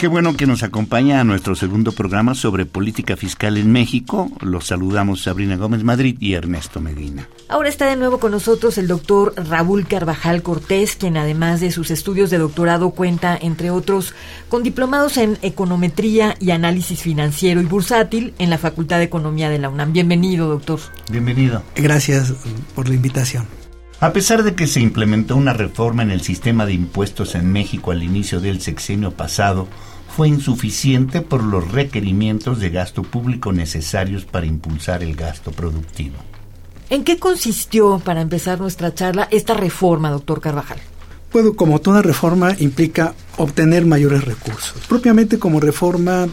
Qué bueno que nos acompaña a nuestro segundo programa sobre política fiscal en México. Los saludamos Sabrina Gómez Madrid y Ernesto Medina. Ahora está de nuevo con nosotros el doctor Raúl Carvajal Cortés, quien además de sus estudios de doctorado cuenta, entre otros, con diplomados en econometría y análisis financiero y bursátil en la Facultad de Economía de la UNAM. Bienvenido, doctor. Bienvenido. Gracias por la invitación. A pesar de que se implementó una reforma en el sistema de impuestos en México al inicio del sexenio pasado, fue insuficiente por los requerimientos de gasto público necesarios para impulsar el gasto productivo. ¿En qué consistió, para empezar nuestra charla, esta reforma, doctor Carvajal? Bueno, como toda reforma implica obtener mayores recursos. Propiamente como reforma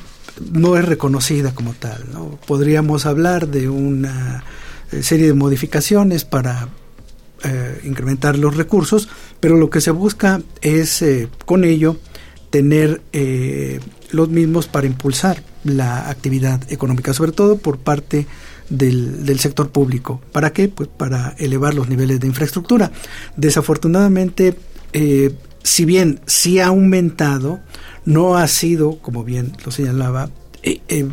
no es reconocida como tal. ¿no? Podríamos hablar de una eh, serie de modificaciones para eh, incrementar los recursos, pero lo que se busca es eh, con ello tener eh, los mismos para impulsar la actividad económica, sobre todo por parte del, sector público. ¿Para qué? Pues para elevar los niveles de infraestructura. Desafortunadamente, eh, si bien sí ha aumentado, no ha sido, como bien lo señalaba, eh, eh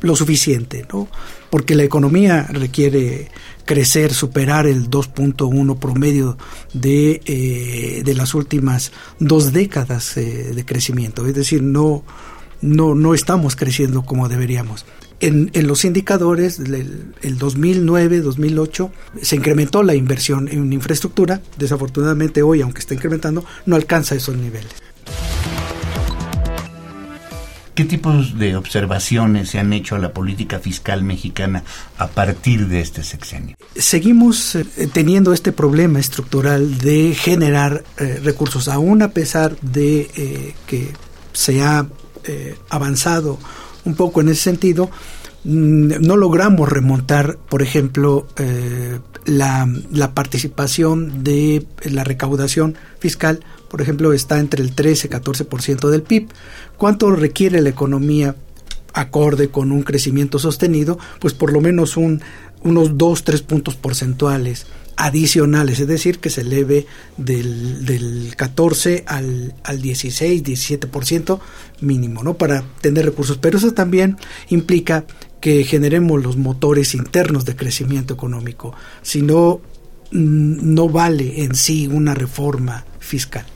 lo suficiente, ¿no? Porque la economía requiere crecer, superar el 2.1 promedio de, eh, de las últimas dos décadas eh, de crecimiento. Es decir, no, no, no estamos creciendo como deberíamos. En, en los indicadores, el, el 2009, 2008, se incrementó la inversión en infraestructura. Desafortunadamente hoy, aunque está incrementando, no alcanza esos niveles. ¿Qué tipos de observaciones se han hecho a la política fiscal mexicana a partir de este sexenio? Seguimos eh, teniendo este problema estructural de generar eh, recursos, aún a pesar de eh, que se ha avanzado un poco en ese sentido, mm, no logramos remontar, por ejemplo, la, participación de la recaudación fiscal, por ejemplo, está entre el 13-14% del PIB. ¿Cuánto requiere la economía acorde con un crecimiento sostenido? Pues por lo menos un, unos 2-3 puntos porcentuales adicionales, es decir, que se eleve del, del 14 al, al 16, 17% mínimo, ¿no? Para tener recursos. Pero eso también implica que generemos los motores internos de crecimiento económico. Si no, no vale en sí una reforma fiscal.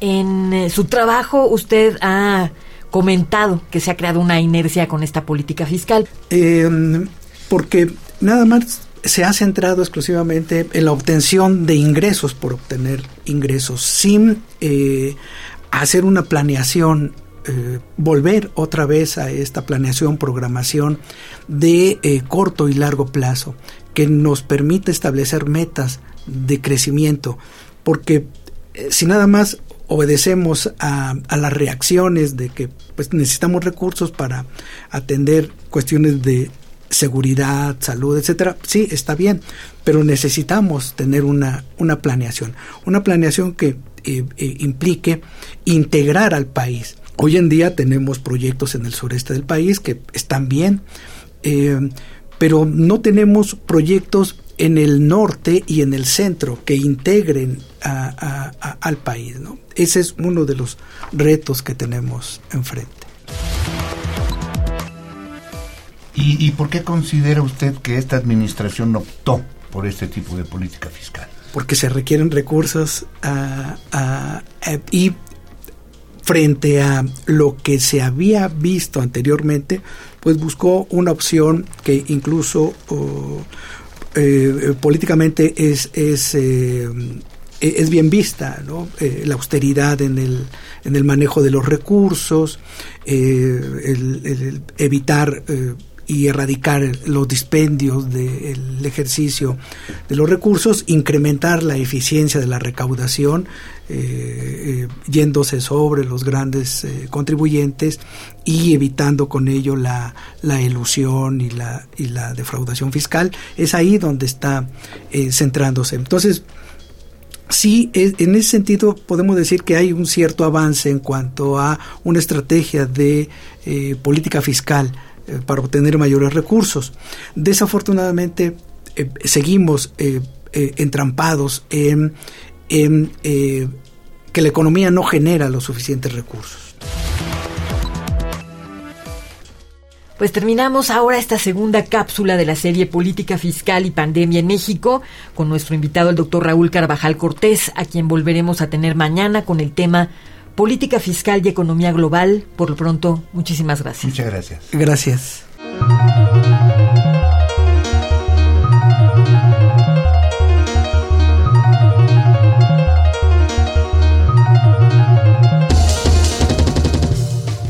En eh, su trabajo usted ha comentado que se ha creado una inercia con esta política fiscal. Eh, porque nada más se ha centrado exclusivamente en la obtención de ingresos por obtener ingresos, sin eh, hacer una planeación, eh, volver otra vez a esta planeación, programación de eh, corto y largo plazo, que nos permite establecer metas de crecimiento, porque si nada más obedecemos a, a, las reacciones de que pues necesitamos recursos para atender cuestiones de seguridad, salud, etcétera, sí, está bien, pero necesitamos tener una, una planeación, una planeación que eh, eh, implique integrar al país. Hoy en día tenemos proyectos en el sureste del país que están bien, eh, pero no tenemos proyectos en el norte y en el centro que integren a, a, a, al país. ¿no? Ese es uno de los retos que tenemos enfrente. ¿Y, ¿Y, por qué considera usted que esta administración optó por este tipo de política fiscal? Porque se requieren recursos uh, uh, uh, y frente a lo que se había visto anteriormente, pues buscó una opción que incluso eh, políticamente es, es eh, es bien vista, ¿no? Eh, la austeridad en el, en el manejo de los recursos, eh, el, el, evitar eh, y erradicar los dispendios del ejercicio de los recursos, incrementar la eficiencia de la recaudación, eh, eh, yéndose sobre los grandes eh, contribuyentes y evitando con ello la, la ilusión y la, y la defraudación fiscal, es ahí donde está centrándose. Entonces, sí, en ese sentido podemos decir que hay un cierto avance en cuanto a una estrategia de política fiscal eh, para obtener mayores recursos. Desafortunadamente, eh, seguimos eh, entrampados en, en que la economía no genera los suficientes recursos. Pues terminamos ahora esta segunda cápsula de la serie Política Fiscal y Pandemia en México con nuestro invitado el doctor Raúl Carvajal Cortés, a quien volveremos a tener mañana con el tema política fiscal y economía global. Por lo pronto, muchísimas gracias. Muchas gracias. Gracias.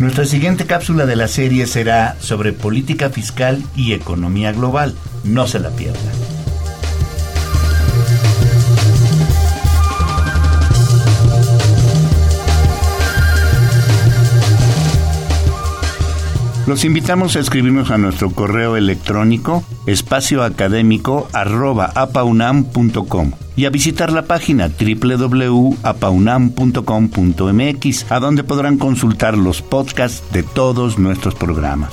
Nuestra siguiente cápsula de la serie será sobre política fiscal y economía global. No se la pierdan. Los invitamos a escribirnos a nuestro correo electrónico espacioacadémico.apaunam.com y a visitar la página www.apaunam.com.mx, a donde podrán consultar los podcasts de todos nuestros programas.